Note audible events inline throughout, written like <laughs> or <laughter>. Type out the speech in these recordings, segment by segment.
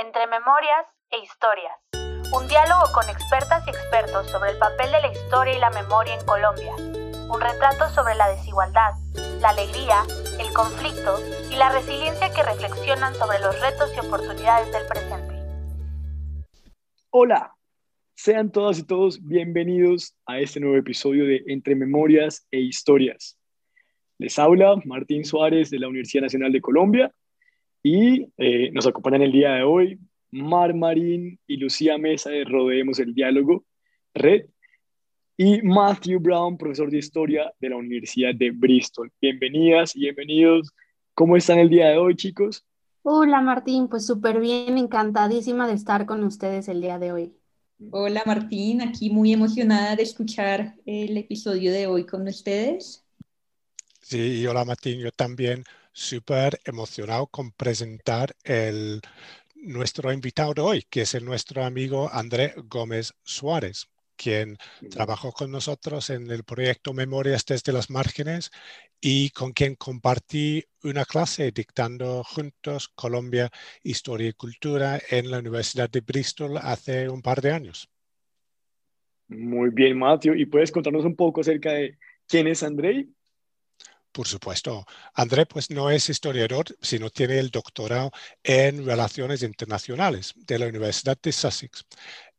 Entre Memorias e Historias. Un diálogo con expertas y expertos sobre el papel de la historia y la memoria en Colombia. Un retrato sobre la desigualdad, la alegría, el conflicto y la resiliencia que reflexionan sobre los retos y oportunidades del presente. Hola, sean todas y todos bienvenidos a este nuevo episodio de Entre Memorias e Historias. Les habla Martín Suárez de la Universidad Nacional de Colombia y eh, nos acompañan el día de hoy Mar Marín y Lucía Mesa de Rodeemos el Diálogo, Red, y Matthew Brown, profesor de Historia de la Universidad de Bristol. Bienvenidas y bienvenidos. ¿Cómo están el día de hoy, chicos? Hola Martín, pues súper bien, encantadísima de estar con ustedes el día de hoy. Hola Martín, aquí muy emocionada de escuchar el episodio de hoy con ustedes. Sí, hola Martín, yo también súper emocionado con presentar el, nuestro invitado de hoy, que es el nuestro amigo André Gómez Suárez, quien trabajó con nosotros en el proyecto Memorias desde las márgenes y con quien compartí una clase dictando juntos Colombia, Historia y Cultura en la Universidad de Bristol hace un par de años. Muy bien, Matthew. ¿Y puedes contarnos un poco acerca de quién es André por supuesto. André pues no es historiador, sino tiene el doctorado en Relaciones Internacionales de la Universidad de Sussex.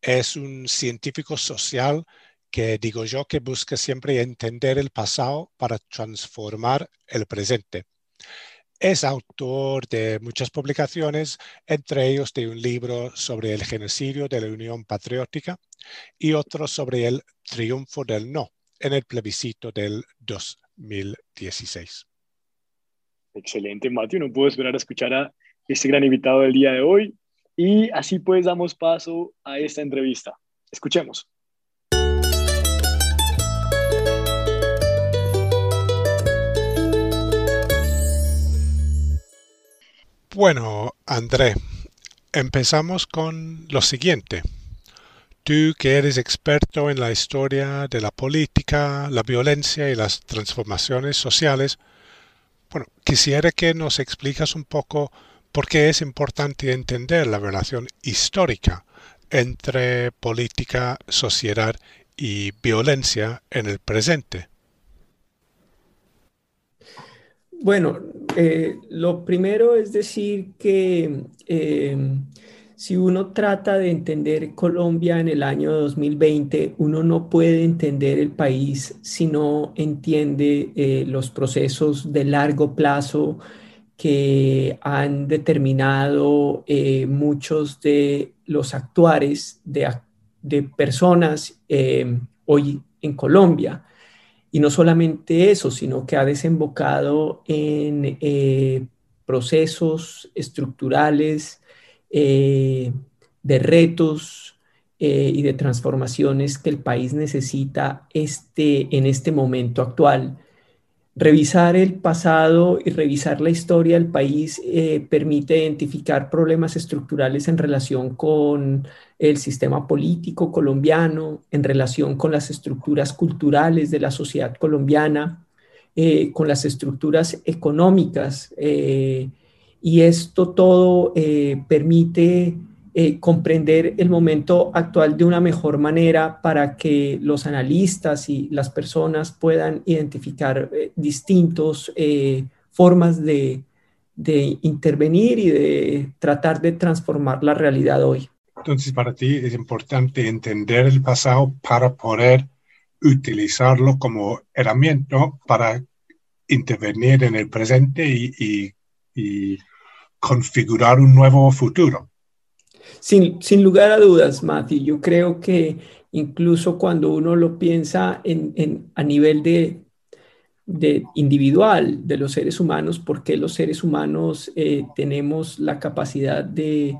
Es un científico social que digo yo que busca siempre entender el pasado para transformar el presente. Es autor de muchas publicaciones, entre ellos de un libro sobre el genocidio de la Unión Patriótica y otro sobre el triunfo del no en el plebiscito del 2 2016. Excelente, Matthew. No puedo esperar a escuchar a este gran invitado del día de hoy. Y así pues damos paso a esta entrevista. Escuchemos. Bueno, André, empezamos con lo siguiente. Tú que eres experto en la historia de la política, la violencia y las transformaciones sociales, bueno, quisiera que nos explicas un poco por qué es importante entender la relación histórica entre política, sociedad y violencia en el presente. Bueno, eh, lo primero es decir que eh, si uno trata de entender Colombia en el año 2020, uno no puede entender el país si no entiende eh, los procesos de largo plazo que han determinado eh, muchos de los actuares de, personas eh, hoy en Colombia. Y no solamente eso, sino que ha desembocado en procesos estructurales, eh, de retos eh, y de transformaciones que el país necesita este, en este momento actual. Revisar el pasado y revisar la historia del país eh, permite identificar problemas estructurales en relación con el sistema político colombiano, en relación con las estructuras culturales de la sociedad colombiana, con las estructuras económicas y esto todo eh, permite eh, comprender el momento actual de una mejor manera para que los analistas y las personas puedan identificar eh, distintas formas de, intervenir y de tratar de transformar la realidad hoy. Entonces, para ti es importante entender el pasado para poder utilizarlo como herramienta para intervenir en el presente y configurar un nuevo futuro. Sin, sin lugar a dudas, Matthew, yo creo que incluso cuando uno lo piensa en, en, a nivel de, de, individual de los seres humanos, porque los seres humanos eh, tenemos la capacidad de,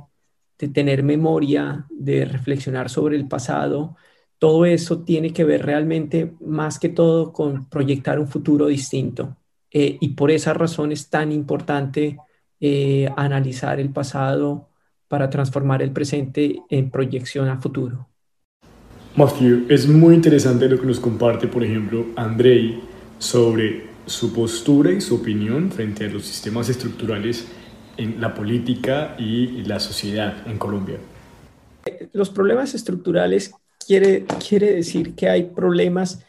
de, tener memoria, de reflexionar sobre el pasado, todo eso tiene que ver realmente más que todo con proyectar un futuro distinto. Eh, y por esa razón es tan importante eh, analizar el pasado para transformar el presente en proyección a futuro. Matthew, es muy interesante lo que nos comparte, por ejemplo, Andrei sobre su postura y su opinión frente a los sistemas estructurales en la política y la sociedad en Colombia? Los problemas estructurales quiere, quiere decir que hay problemas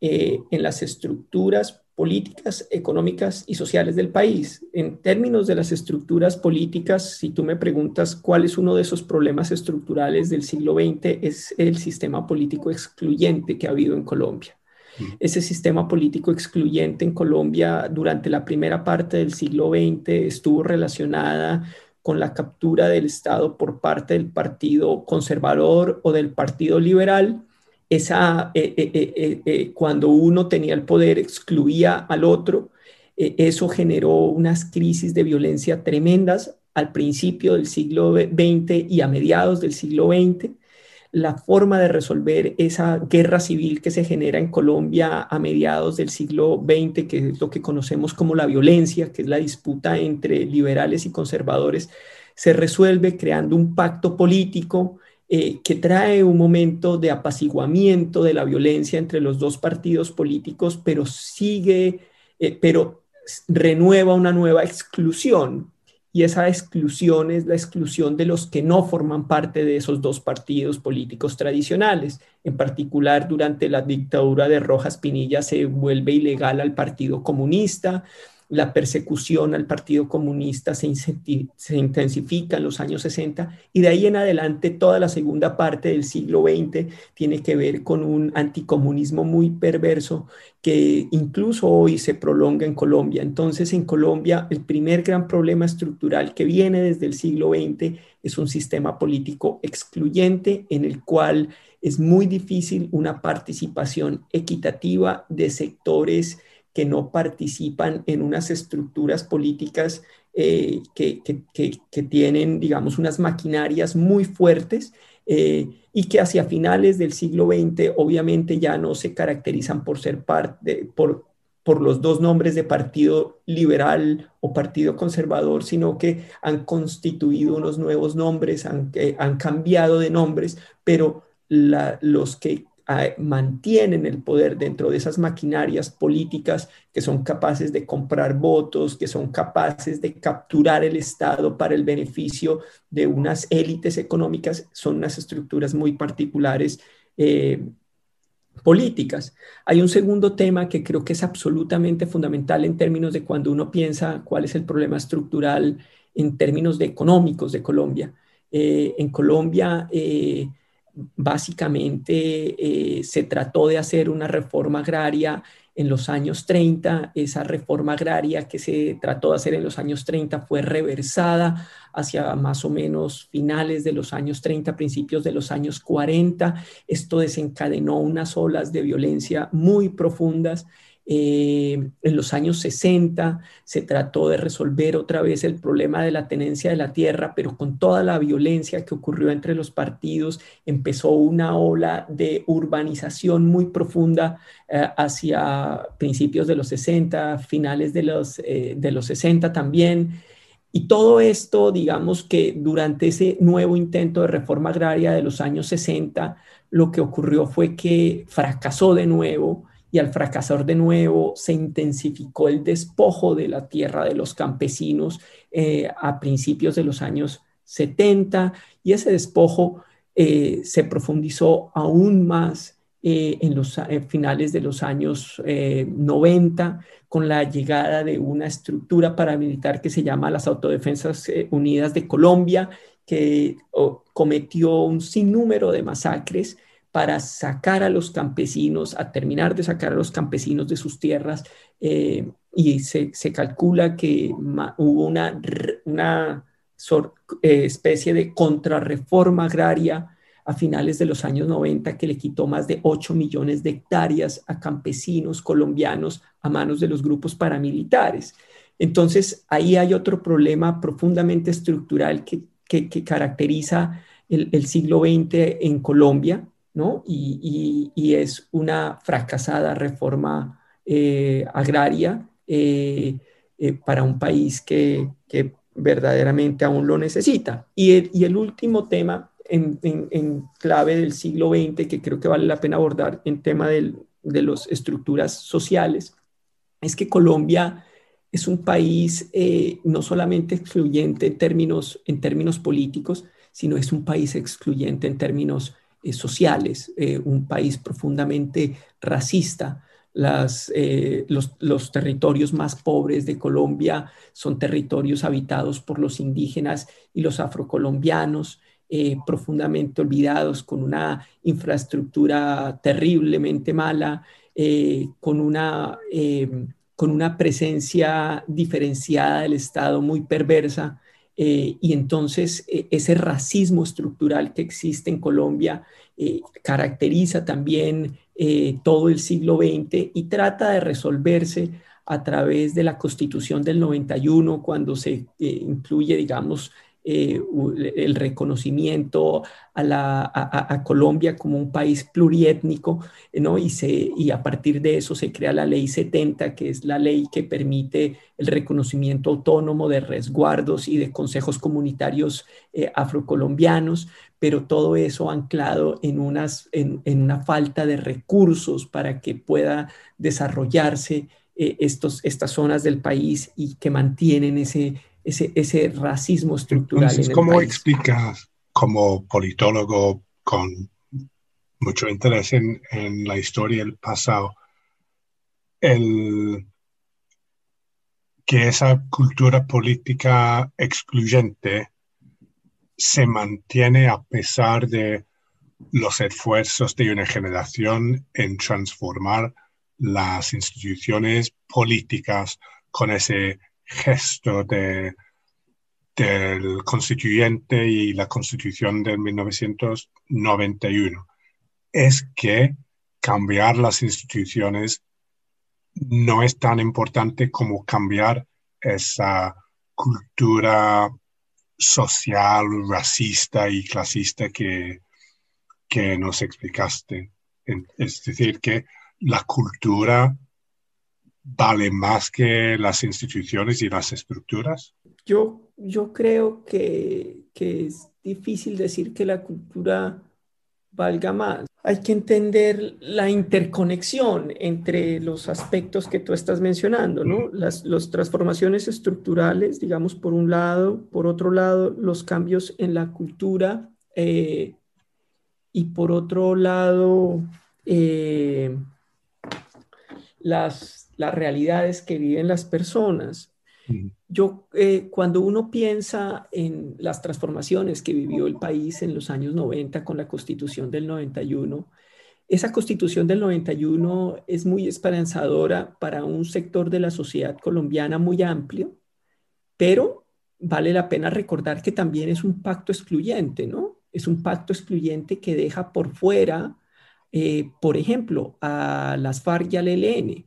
eh, en las estructuras políticas, económicas y sociales del país. En términos de las estructuras políticas, si tú me preguntas cuál es uno de esos problemas estructurales del siglo XX, es el sistema político excluyente que ha habido en Colombia. Ese sistema político excluyente en Colombia durante la primera parte del siglo XX estuvo relacionada con la captura del Estado por parte del Partido Conservador o del Partido Liberal esa, eh, eh, eh, cuando uno tenía el poder excluía al otro, eso generó unas crisis de violencia tremendas al principio del siglo XX y a mediados del siglo XX. La forma de resolver esa guerra civil que se genera en Colombia a mediados del siglo XX, que es lo que conocemos como la violencia, que es la disputa entre liberales y conservadores, se resuelve creando un pacto político eh, que trae un momento de apaciguamiento de la violencia entre los dos partidos políticos, pero sigue, eh, pero renueva una nueva exclusión. Y esa exclusión es la exclusión de los que no forman parte de esos dos partidos políticos tradicionales. En particular, durante la dictadura de Rojas Pinilla se vuelve ilegal al Partido Comunista, la persecución al Partido Comunista se, intensifica en los años 60 y de ahí en adelante toda la segunda parte del siglo XX tiene que ver con un anticomunismo muy perverso que incluso hoy se prolonga en Colombia. Entonces en Colombia el primer gran problema estructural que viene desde el siglo XX es un sistema político excluyente en el cual es muy difícil una participación equitativa de sectores que no participan en unas estructuras políticas eh, que, tienen, digamos, unas maquinarias muy fuertes eh, y que hacia finales del siglo XX obviamente ya no se caracterizan por ser parte, por, por los dos nombres de partido liberal o partido conservador, sino que han constituido unos nuevos nombres, han, eh, han cambiado de nombres, pero los que mantienen el poder dentro de esas maquinarias políticas que son capaces de comprar votos, que son capaces de capturar el Estado para el beneficio de unas élites económicas, son unas estructuras muy particulares eh, políticas. Hay un segundo tema que creo que es absolutamente fundamental en términos de cuando uno piensa cuál es el problema estructural en términos de económicos de Colombia. Eh, en Colombia, eh, básicamente eh, se trató de hacer una reforma agraria en los años 30. Esa reforma agraria que se trató de hacer en los años 30 fue reversada hacia más o menos finales de los años 30, principios de los años 40. Esto desencadenó unas olas de violencia muy profundas eh, en los años 60 se trató de resolver otra vez el problema de la tenencia de la tierra, pero con toda la violencia que ocurrió entre los partidos, empezó una ola de urbanización muy profunda eh, hacia principios de los 60, finales de los, eh, de los 60 también. Y todo esto, digamos que durante ese nuevo intento de reforma agraria de los años 60, lo que ocurrió fue que fracasó de nuevo y al fracasar de nuevo se intensificó el despojo de la tierra de los campesinos eh, a principios de los años 70 y ese despojo eh, se profundizó aún más eh, en los finales de los años 90 con la llegada de una estructura paramilitar que se llama las Autodefensas Unidas de Colombia, que cometió un sinnúmero de masacres para sacar a los campesinos, a terminar de sacar a los campesinos de sus tierras. Eh, y se, calcula que hubo una, una eh, especie de contrarreforma agraria a finales de los años 90 que le quitó más de 8 millones de hectáreas a campesinos colombianos a manos de los grupos paramilitares. Entonces, ahí hay otro problema profundamente estructural que, caracteriza el, el siglo XX en Colombia, ¿no? Y, es una fracasada reforma eh, agraria eh, eh, para un país que, verdaderamente aún lo necesita. Y el, último tema en, clave del siglo XX que creo que vale la pena abordar en tema de las estructuras sociales es que Colombia es un país no solamente excluyente en términos, en términos políticos, sino es un país excluyente en términos eh, sociales, eh, un país profundamente racista. Las, los, los, territorios más pobres de Colombia son territorios habitados por los indígenas y los afrocolombianos, profundamente olvidados, con una infraestructura terriblemente mala, con una con una presencia diferenciada del Estado muy perversa. Eh, y entonces e, ese racismo estructural que existe en Colombia eh, caracteriza también eh, todo el siglo XX y trata de resolverse a través de la Constitución del 91, cuando se incluye, digamos, eh, el reconocimiento a, Colombia como un país pluriétnico, ¿no? Y, a partir de eso se crea la ley 70, que es la ley que permite el reconocimiento autónomo de resguardos y de consejos comunitarios eh, afrocolombianos, pero todo eso anclado en, unas, en, una falta de recursos para que pueda desarrollarse eh, estos, estas zonas del país y que mantienen ese ese, ese racismo estructural. Entonces, ¿cómo explicas como politólogo con mucho interés en, en la historia del pasado el, que esa cultura política excluyente se mantiene a pesar de los esfuerzos de una generación en transformar las instituciones políticas con ese gesto de, del constituyente y la constitución de 1991 es que cambiar las instituciones no es tan importante como cambiar esa cultura social, racista y clasista que, que nos explicaste. Es decir, que la cultura vale más que las instituciones y las estructuras? Yo, yo creo que, que es difícil decir que la cultura valga más. Hay que entender la interconexión entre los aspectos que tú estás mencionando, ¿no? Las transformaciones estructurales, digamos, por un lado, por otro lado, los cambios en la cultura eh, y por otro lado, eh, las, las realidades que viven las personas. Yo, eh, cuando uno piensa en las transformaciones que vivió el país en los años 90 con la constitución del 91, esa constitución del 91 es muy esperanzadora para un sector de la sociedad colombiana muy amplio, pero vale la pena recordar que también es un pacto excluyente, ¿no? Es un pacto excluyente que deja por fuera, eh, por ejemplo, a las FARC y al ELN,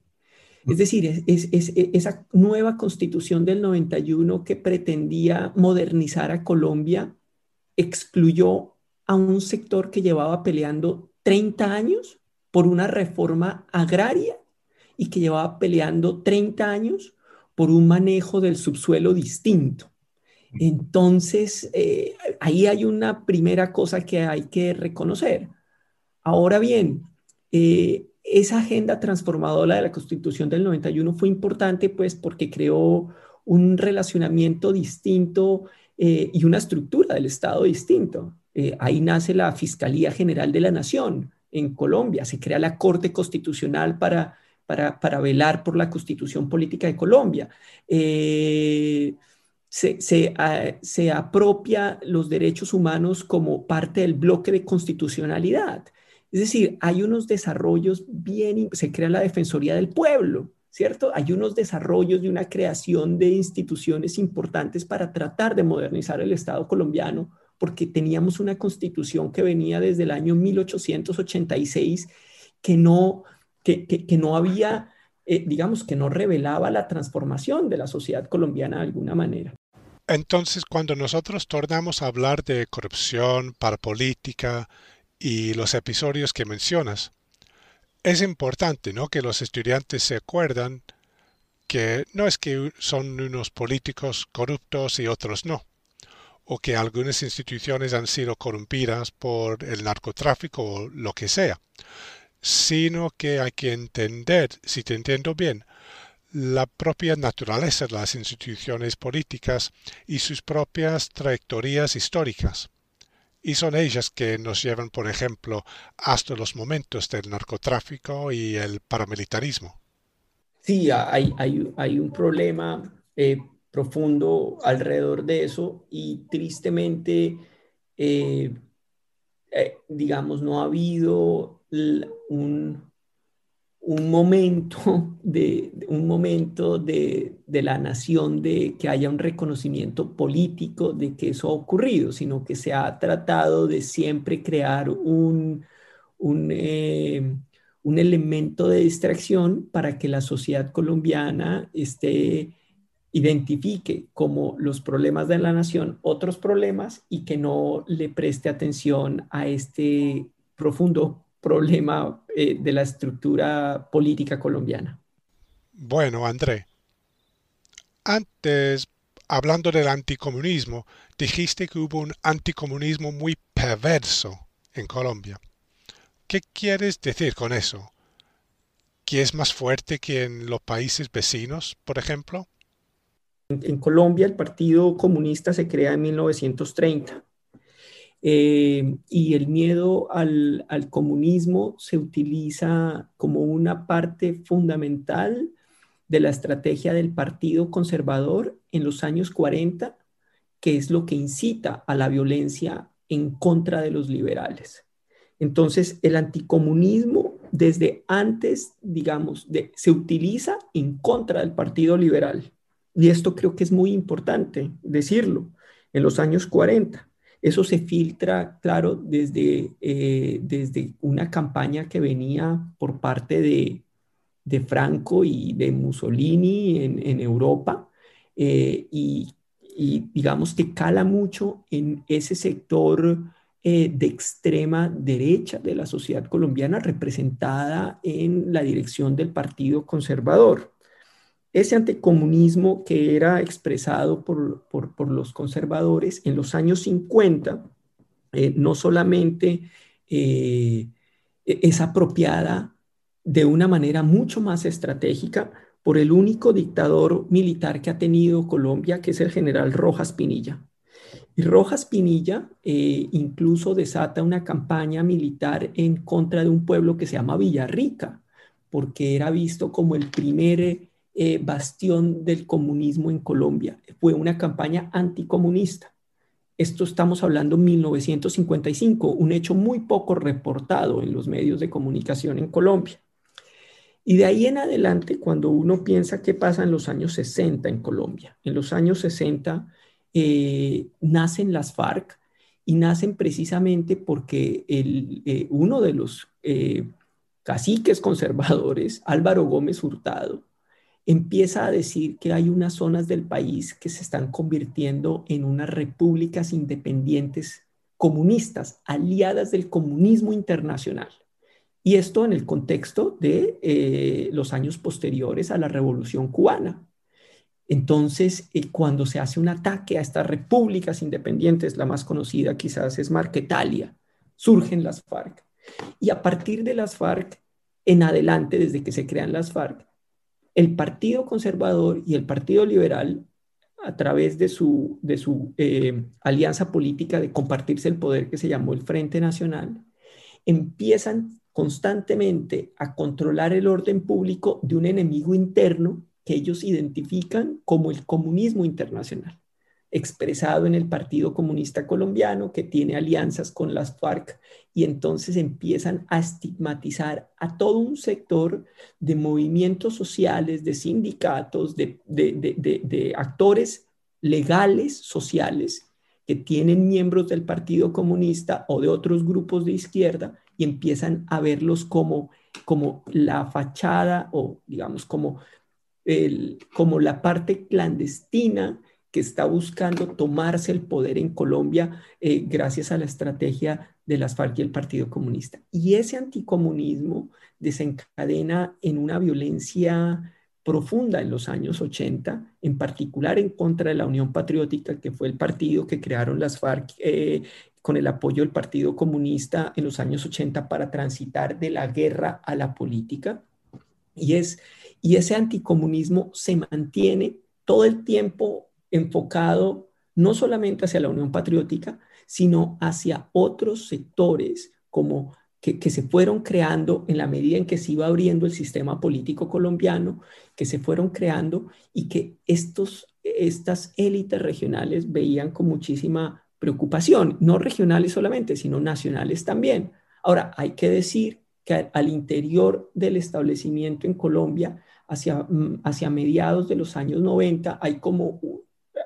es decir, es, esa nueva constitución del 91 que pretendía modernizar a Colombia excluyó a un sector que llevaba peleando 30 años por una reforma agraria y que llevaba peleando 30 años por un manejo del subsuelo distinto. Entonces, eh, ahí hay una primera cosa que hay que reconocer. Ahora bien, eh, esa agenda transformadora de la Constitución del 91 fue importante pues porque creó un relacionamiento distinto eh, y una estructura del Estado distinto. Eh, ahí nace la Fiscalía General de la Nación en Colombia, se crea la Corte Constitucional para, para, velar por la constitución política de Colombia. Eh, se, se, se, apropia los derechos humanos como parte del bloque de constitucionalidad. Es decir, hay unos desarrollos bien, se crea la Defensoría del Pueblo, ¿cierto? Hay unos desarrollos de una creación de instituciones importantes para tratar de modernizar el Estado colombiano, porque teníamos una constitución que venía desde el año 1886 que no, que, que, no había, eh, digamos, que no revelaba la transformación de la sociedad colombiana de alguna manera. Entonces, cuando nosotros tornamos a hablar de corrupción, parapolítica, y los episodios que mencionas. Es importante ¿no? que los estudiantes se acuerdan que no es que son unos políticos corruptos y otros no, o que algunas instituciones han sido corrompidas por el narcotráfico o lo que sea, sino que hay que entender, si te entiendo bien, la propia naturaleza de las instituciones políticas y sus propias trayectorias históricas. Y son ellas que nos llevan, por ejemplo, hasta los momentos del narcotráfico y el paramilitarismo. Sí, hay, hay, un problema eh, profundo alrededor de eso y tristemente, eh, eh, digamos, no ha habido un, un momento, de, un momento de, la nación de que haya un reconocimiento político de que eso ha ocurrido, sino que se ha tratado de siempre crear un, un, eh, un elemento de distracción para que la sociedad colombiana esté identifique como los problemas de la nación otros problemas y que no le preste atención a este profundo problema eh, de la estructura política colombiana. Bueno, André, antes, hablando del anticomunismo, dijiste que hubo un anticomunismo muy perverso en Colombia. ¿Qué quieres decir con eso? ¿Que es más fuerte que en los países vecinos, por ejemplo? En, Colombia el Partido Comunista se crea en 1930 eh, y el miedo al, comunismo se utiliza como una parte fundamental de la estrategia del Partido Conservador en los años 40, que es lo que incita a la violencia en contra de los liberales. Entonces, el anticomunismo desde antes, digamos, se utiliza en contra del Partido Liberal. Y esto creo que es muy importante decirlo, en los años 40. Eso se filtra, claro, desde, eh, desde una campaña que venía por parte de, Franco y de Mussolini en, Europa eh, y, digamos que cala mucho en ese sector eh, de extrema derecha de la sociedad colombiana representada en la dirección del Partido Conservador ese anticomunismo que era expresado por, los conservadores en los años 50, eh, no solamente eh, es apropiada de una manera mucho más estratégica por el único dictador militar que ha tenido Colombia, que es el general Rojas Pinilla. Y Rojas Pinilla eh, incluso desata una campaña militar en contra de un pueblo que se llama Villarrica, porque era visto como el primer eh, bastión del comunismo en Colombia. Fue una campaña anticomunista. Esto estamos hablando en 1955, un hecho muy poco reportado en los medios de comunicación en Colombia. Y de ahí en adelante, cuando uno piensa qué pasa en los años 60 en Colombia, en los años 60 eh, nacen las FARC y nacen precisamente porque eh, uno de los caciques conservadores, Álvaro Gómez Hurtado, empieza a decir que hay unas zonas del país que se están convirtiendo en unas repúblicas independientes comunistas, aliadas del comunismo internacional. Y esto en el contexto de eh, los años posteriores a la Revolución cubana. Entonces, eh, cuando se hace un ataque a estas repúblicas independientes, la más conocida quizás es Marquetalia, surgen las FARC. Y a partir de las FARC, en adelante, desde que se crean las FARC, el Partido Conservador y el Partido Liberal, a través de su, de su eh, alianza política de compartirse el poder que se llamó el Frente Nacional, empiezan constantemente a controlar el orden público de un enemigo interno que ellos identifican como el comunismo internacional expresado en el Partido Comunista Colombiano, que tiene alianzas con las FARC, y entonces empiezan a estigmatizar a todo un sector de movimientos sociales, de sindicatos, de, actores legales, sociales, que tienen miembros del Partido Comunista o de otros grupos de izquierda, y empiezan a verlos como, como la fachada o digamos como, el, como la parte clandestina que está buscando tomarse el poder en Colombia eh, gracias a la estrategia de las FARC y el Partido Comunista. Y ese anticomunismo desencadena en una violencia profunda en los años 80, en particular en contra de la Unión Patriótica, que fue el partido que crearon las FARC eh, con el apoyo del Partido Comunista en los años 80 para transitar de la guerra a la política. Y, es, y ese anticomunismo se mantiene todo el tiempo enfocado no solamente hacia la Unión Patriótica, sino hacia otros sectores como que, que, se fueron creando en la medida en que se iba abriendo el sistema político colombiano, que se fueron creando y que estos, estas élites regionales veían con muchísima preocupación, no regionales solamente, sino nacionales también. Ahora, hay que decir que al interior del establecimiento en Colombia, hacia, mm, hacia mediados de los años 90, hay como,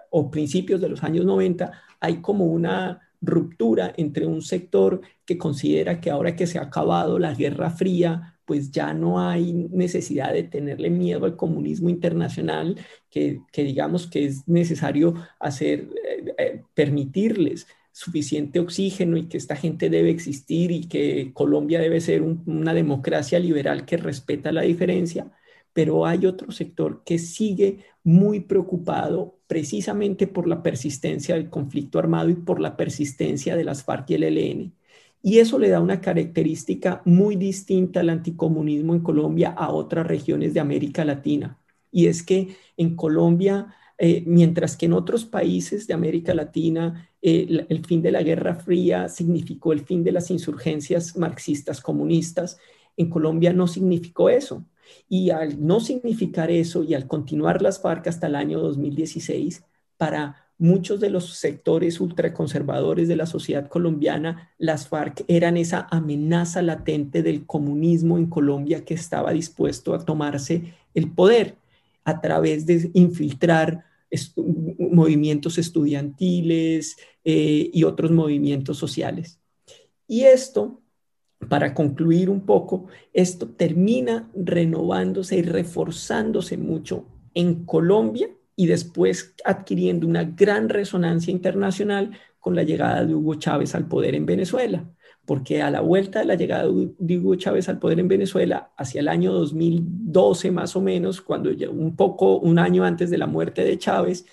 o principios de los años 90, hay como una ruptura entre un sector que considera que ahora que se ha acabado la Guerra Fría, pues ya no hay necesidad de tenerle miedo al comunismo internacional, que, digamos que es necesario hacer, eh, eh, permitirles suficiente oxígeno y que esta gente debe existir y que Colombia debe ser una democracia liberal que respeta la diferencia, pero hay otro sector que sigue muy preocupado precisamente por la persistencia del conflicto armado y por la persistencia de las FARC y el ELN. Y eso le da una característica muy distinta al anticomunismo en Colombia a otras regiones de América Latina. Y es que en Colombia, eh, mientras que en otros países de América Latina eh, el fin de la Guerra Fría significó el fin de las insurgencias marxistas comunistas, en Colombia no significó eso. Y al no significar eso y al continuar las FARC hasta el año 2016, para muchos de los sectores ultraconservadores de la sociedad colombiana, las FARC eran esa amenaza latente del comunismo en Colombia que estaba dispuesto a tomarse el poder a través de infiltrar movimientos estudiantiles eh, y otros movimientos sociales. Y esto para concluir un poco, esto termina renovándose y reforzándose mucho en Colombia y después adquiriendo una gran resonancia internacional con la llegada de Hugo Chávez al poder en Venezuela, porque a la vuelta de la llegada de Hugo Chávez al poder en Venezuela, hacia el año 2012 más o menos, cuando ya un poco, un año antes de la muerte de Chávez,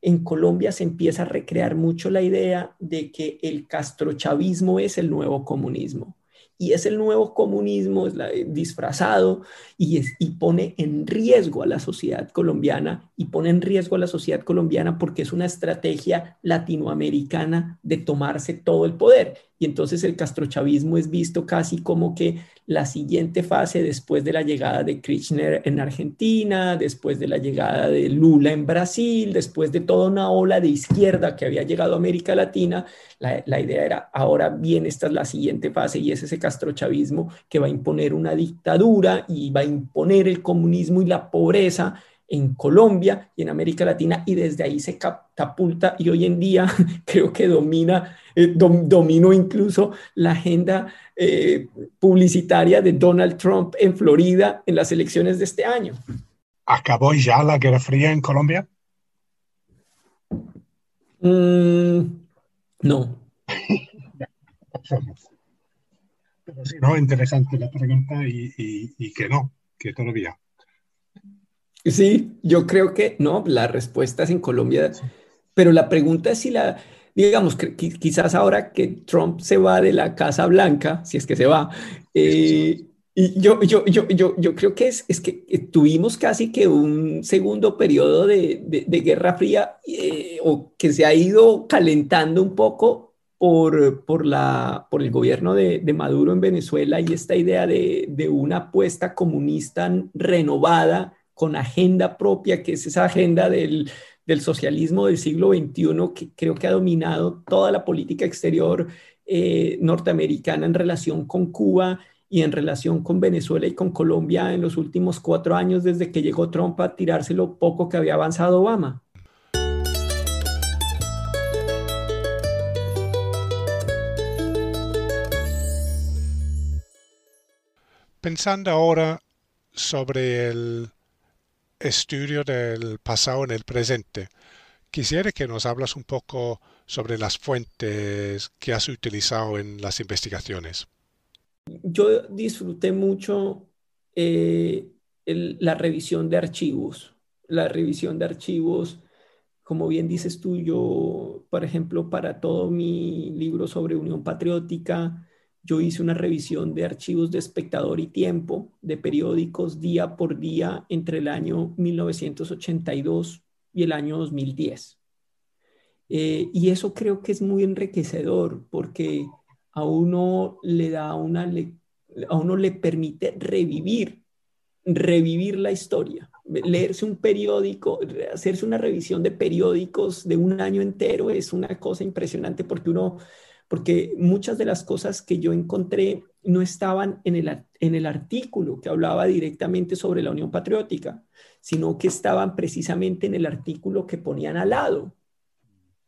en Colombia se empieza a recrear mucho la idea de que el castrochavismo es el nuevo comunismo y es el nuevo comunismo es eh, disfrazado y, es, y pone en riesgo a la sociedad colombiana y pone en riesgo a la sociedad colombiana porque es una estrategia latinoamericana de tomarse todo el poder. Y entonces el castrochavismo es visto casi como que la siguiente fase después de la llegada de Kirchner en Argentina, después de la llegada de Lula en Brasil, después de toda una ola de izquierda que había llegado a América Latina, la, idea era, ahora bien, esta es la siguiente fase y es ese castrochavismo que va a imponer una dictadura y va a imponer el comunismo y la pobreza en Colombia y en América Latina y desde ahí se catapulta y hoy en día <laughs> creo que domina, eh, dominó incluso la agenda eh, publicitaria de Donald Trump en Florida en las elecciones de este año. ¿Acabó ya la Guerra Fría en Colombia? Mm, no. <laughs> Pero sí, no, interesante la pregunta y, y que no, que todavía. Sí, yo creo que no, la respuesta es en Colombia, pero la pregunta es si la, digamos, que quizás ahora que Trump se va de la Casa Blanca, si es que se va, eh, y yo, yo, yo, yo, yo creo que es, es que tuvimos casi que un segundo periodo de, de, Guerra Fría eh, o que se ha ido calentando un poco por, por, la, por el gobierno de, de, Maduro en Venezuela y esta idea de, de una apuesta comunista renovada con agenda propia, que es esa agenda del, socialismo del siglo XXI que creo que ha dominado toda la política exterior eh, norteamericana en relación con Cuba y en relación con Venezuela y con Colombia en los últimos cuatro años desde que llegó Trump a tirárselo lo poco que había avanzado Obama. Pensando ahora sobre el estudio del pasado en el presente. Quisiera que nos hablas un poco sobre las fuentes que has utilizado en las investigaciones. Yo disfruté mucho eh, la revisión de archivos. La revisión de archivos, como bien dices tú, yo, por ejemplo, para todo mi libro sobre Unión Patriótica, yo hice una revisión de archivos de espectador y tiempo de periódicos día por día entre el año 1982 y el año 2010. Eh, y eso creo que es muy enriquecedor porque a uno le da una, a uno le permite revivir, revivir la historia. Leerse un periódico, hacerse una revisión de periódicos de un año entero es una cosa impresionante porque uno porque muchas de las cosas que yo encontré no estaban en el, en el artículo que hablaba directamente sobre la Unión Patriótica, sino que estaban precisamente en el artículo que ponían al lado.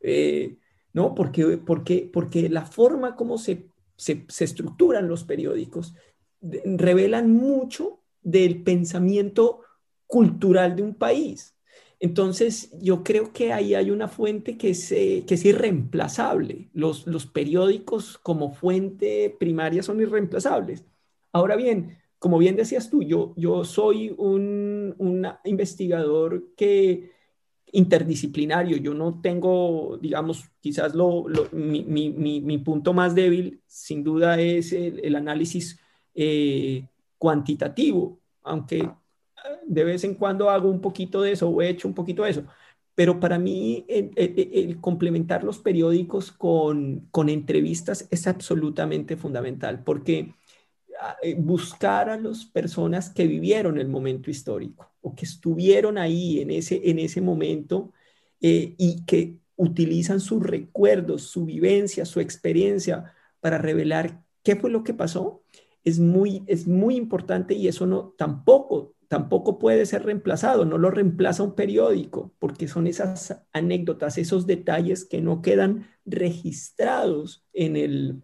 Eh, ¿No? Porque, porque, porque la forma como se, se, se estructuran los periódicos revelan mucho del pensamiento cultural de un país. Entonces, yo creo que ahí hay una fuente que es, que es irreemplazable. Los, los periódicos como fuente primaria son irreemplazables. Ahora bien, como bien decías tú, yo, yo soy un, un investigador que interdisciplinario. Yo no tengo, digamos, quizás lo, mi, mi, mi, punto más débil, sin duda, es el, el análisis eh, cuantitativo, aunque de vez en cuando hago un poquito de eso o he hecho un poquito de eso. Pero para mí el, complementar los periódicos con, con, entrevistas es absolutamente fundamental porque ah, eh, buscar a las personas que vivieron el momento histórico o que estuvieron ahí en ese, en ese momento eh, y que utilizan sus recuerdos, su vivencia, su experiencia para revelar qué fue lo que pasó, es muy, es muy importante y eso no tampoco tampoco puede ser reemplazado, no lo reemplaza un periódico, porque son esas anécdotas, esos detalles que no quedan registrados en, el,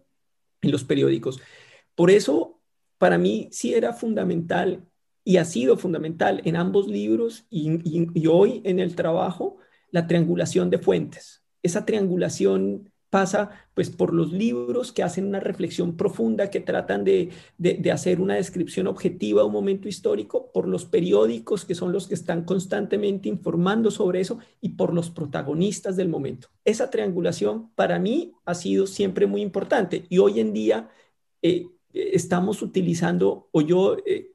en los periódicos. Por eso, para mí sí era fundamental y ha sido fundamental en ambos libros y hoy en el trabajo la triangulación de fuentes. Esa triangulación pasa pues por los libros que hacen una reflexión profunda, que tratan de, hacer una descripción objetiva de un momento histórico, por los periódicos que son los que están constantemente informando sobre eso y por los protagonistas del momento. Esa triangulación para mí ha sido siempre muy importante y hoy en día eh, estamos utilizando, o yo eh,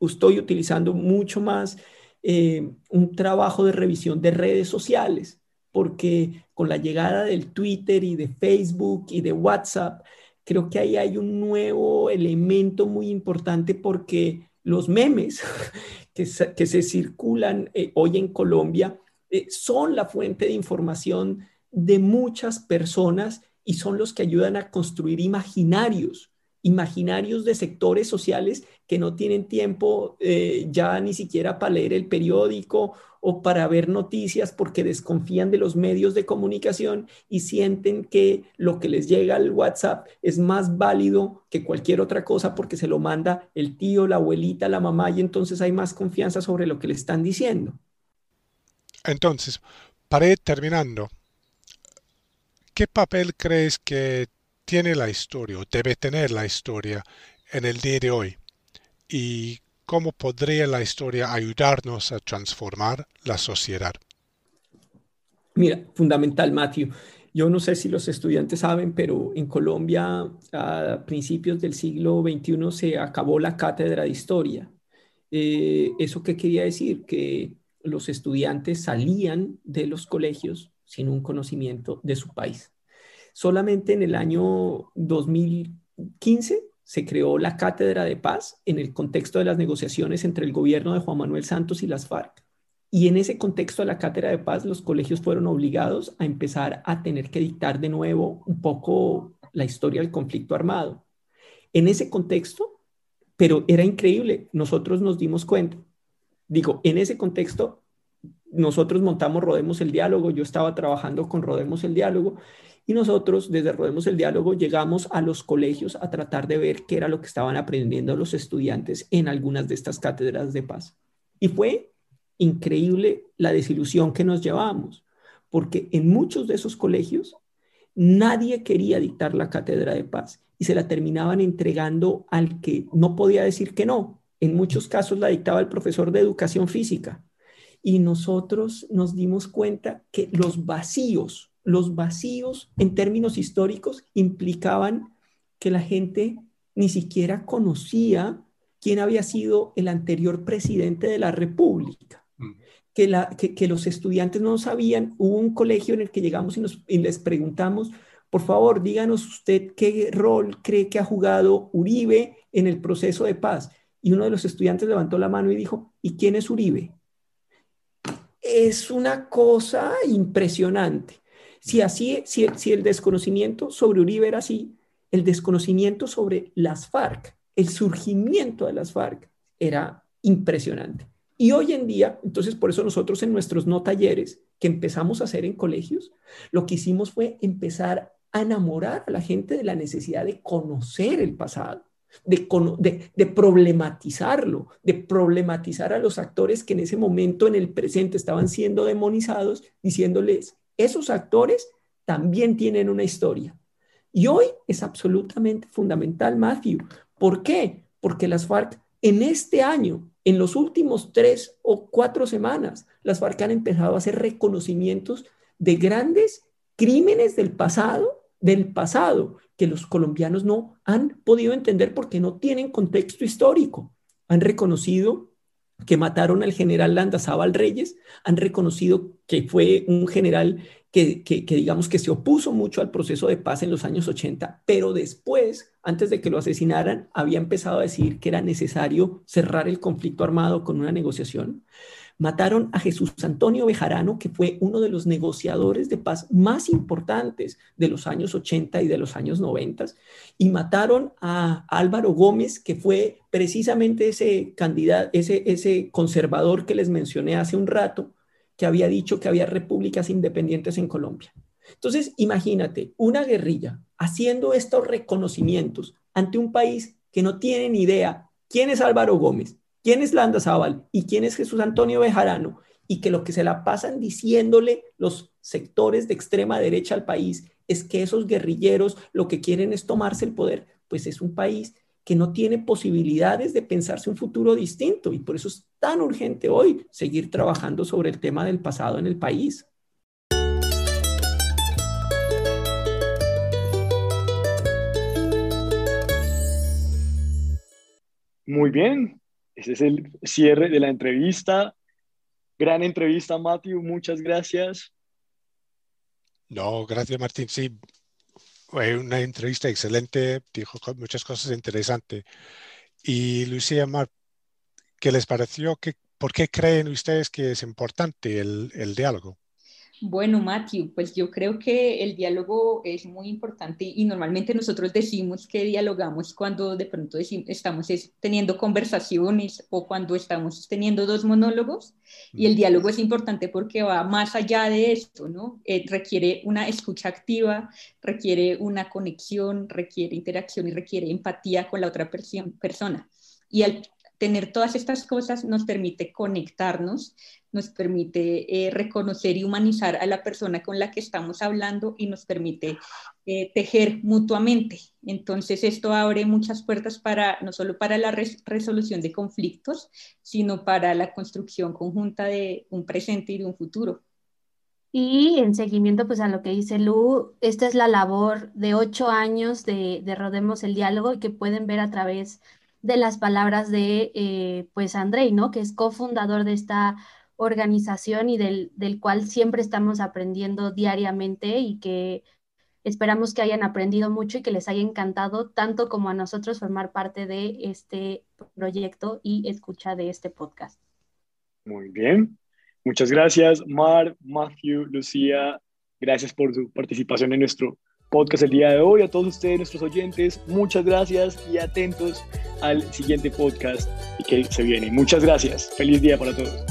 estoy utilizando mucho más eh, un trabajo de revisión de redes sociales porque con la llegada del Twitter y de Facebook y de WhatsApp, creo que ahí hay un nuevo elemento muy importante porque los memes <laughs> que, se, circulan eh, hoy en Colombia eh, son la fuente de información de muchas personas y son los que ayudan a construir imaginarios imaginarios de sectores sociales que no tienen tiempo eh, ya ni siquiera para leer el periódico o para ver noticias porque desconfían de los medios de comunicación y sienten que lo que les llega al WhatsApp es más válido que cualquier otra cosa porque se lo manda el tío, la abuelita, la mamá y entonces hay más confianza sobre lo que le están diciendo. Entonces, para ir terminando, ¿qué papel crees que tiene la historia o debe tener la historia en el día de hoy y cómo podría la historia ayudarnos a transformar la sociedad. Mira, fundamental, Matthew. Yo no sé si los estudiantes saben, pero en Colombia a principios del siglo XXI se acabó la cátedra de historia. Eh, ¿Eso qué quería decir? Que los estudiantes salían de los colegios sin un conocimiento de su país. Solamente en el año 2015 se creó la Cátedra de Paz en el contexto de las negociaciones entre el gobierno de Juan Manuel Santos y las FARC. Y en ese contexto de la Cátedra de Paz, los colegios fueron obligados a empezar a tener que dictar de nuevo un poco la historia del conflicto armado. En ese contexto, pero era increíble, nosotros nos dimos cuenta. Digo, en ese contexto, nosotros montamos Rodemos el Diálogo, yo estaba trabajando con Rodemos el Diálogo y nosotros, desde Rodemos el Diálogo, llegamos a los colegios a tratar de ver qué era lo que estaban aprendiendo los estudiantes en algunas de estas cátedras de paz. Y fue increíble la desilusión que nos llevamos, porque en muchos de esos colegios nadie quería dictar la cátedra de paz y se la terminaban entregando al que no podía decir que no. En muchos casos la dictaba el profesor de educación física. Y nosotros nos dimos cuenta que los vacíos los vacíos en términos históricos implicaban que la gente ni siquiera conocía quién había sido el anterior presidente de la República. Que, la, que, los estudiantes no sabían. Hubo un colegio en el que llegamos y, nos, y les preguntamos, por favor, díganos usted qué rol cree que ha jugado Uribe en el proceso de paz. Y uno de los estudiantes levantó la mano y dijo, ¿y quién es Uribe? Es una cosa impresionante. Si así, si, si el desconocimiento sobre Uribe era así, el desconocimiento sobre las FARC, el surgimiento de las FARC era impresionante. Y hoy en día, entonces por eso nosotros en nuestros no talleres que empezamos a hacer en colegios, lo que hicimos fue empezar a enamorar a la gente de la necesidad de conocer el pasado, de, de, problematizarlo, de problematizar a los actores que en ese momento en el presente estaban siendo demonizados, diciéndoles, esos actores también tienen una historia. Y hoy es absolutamente fundamental, Matthew. ¿Por qué? Porque las FARC en este año, en los últimos tres o cuatro semanas, las FARC han empezado a hacer reconocimientos de grandes crímenes del pasado, del pasado, que los colombianos no han podido entender porque no tienen contexto histórico. Han reconocido que mataron al general Landazábal Reyes, han reconocido que fue un general que, que, digamos que se opuso mucho al proceso de paz en los años 80, pero después, antes de que lo asesinaran, había empezado a decir que era necesario cerrar el conflicto armado con una negociación. Mataron a Jesús Antonio Bejarano, que fue uno de los negociadores de paz más importantes de los años 80 y de los años 90, y mataron a Álvaro Gómez, que fue precisamente ese candidato, ese, ese conservador que les mencioné hace un rato, que había dicho que había repúblicas independientes en Colombia. Entonces, imagínate, una guerrilla haciendo estos reconocimientos ante un país que no tiene ni idea quién es Álvaro Gómez, quién es Landa Zaval y quién es Jesús Antonio Bejarano, y que lo que se la pasan diciéndole los sectores de extrema derecha al país es que esos guerrilleros lo que quieren es tomarse el poder, pues es un país que no tiene posibilidades de pensarse un futuro distinto y por eso es tan urgente hoy seguir trabajando sobre el tema del pasado en el país. Muy bien, ese es el cierre de la entrevista. Gran entrevista, Matthew. Muchas gracias. No, gracias, Martín. Sí, fue una entrevista excelente. Dijo muchas cosas interesantes. Y Lucía, Mar, ¿qué les pareció? ¿Qué, ¿Por qué creen ustedes que es importante el diálogo? Bueno, Matthew, pues yo creo que el diálogo es muy importante y normalmente nosotros decimos que dialogamos cuando de pronto estamos teniendo conversaciones o cuando estamos teniendo dos monólogos y el diálogo es importante porque va más allá de esto, ¿no? Eh, requiere una escucha activa, requiere una conexión, requiere interacción y requiere empatía con la otra persona. Y al tener todas estas cosas nos permite conectarnos, nos permite eh, reconocer y humanizar a la persona con la que estamos hablando y nos permite eh, tejer mutuamente. Entonces esto abre muchas puertas para no solo para la resolución de conflictos, sino para la construcción conjunta de un presente y de un futuro. Y en seguimiento pues a lo que dice Lu, esta es la labor de ocho años de, de Rodemos el Diálogo y que pueden ver a través de las palabras de eh, pues Andrei, ¿no? Que es cofundador de esta organización y del, del, cual siempre estamos aprendiendo diariamente y que esperamos que hayan aprendido mucho y que les haya encantado tanto como a nosotros formar parte de este proyecto y escucha de este podcast. Muy bien. Muchas gracias, Mar, Matthew, Lucía. Gracias por su participación en nuestro podcast el día de hoy. A todos ustedes, nuestros oyentes, muchas gracias y atentos al siguiente podcast que se viene. Muchas gracias. Feliz día para todos.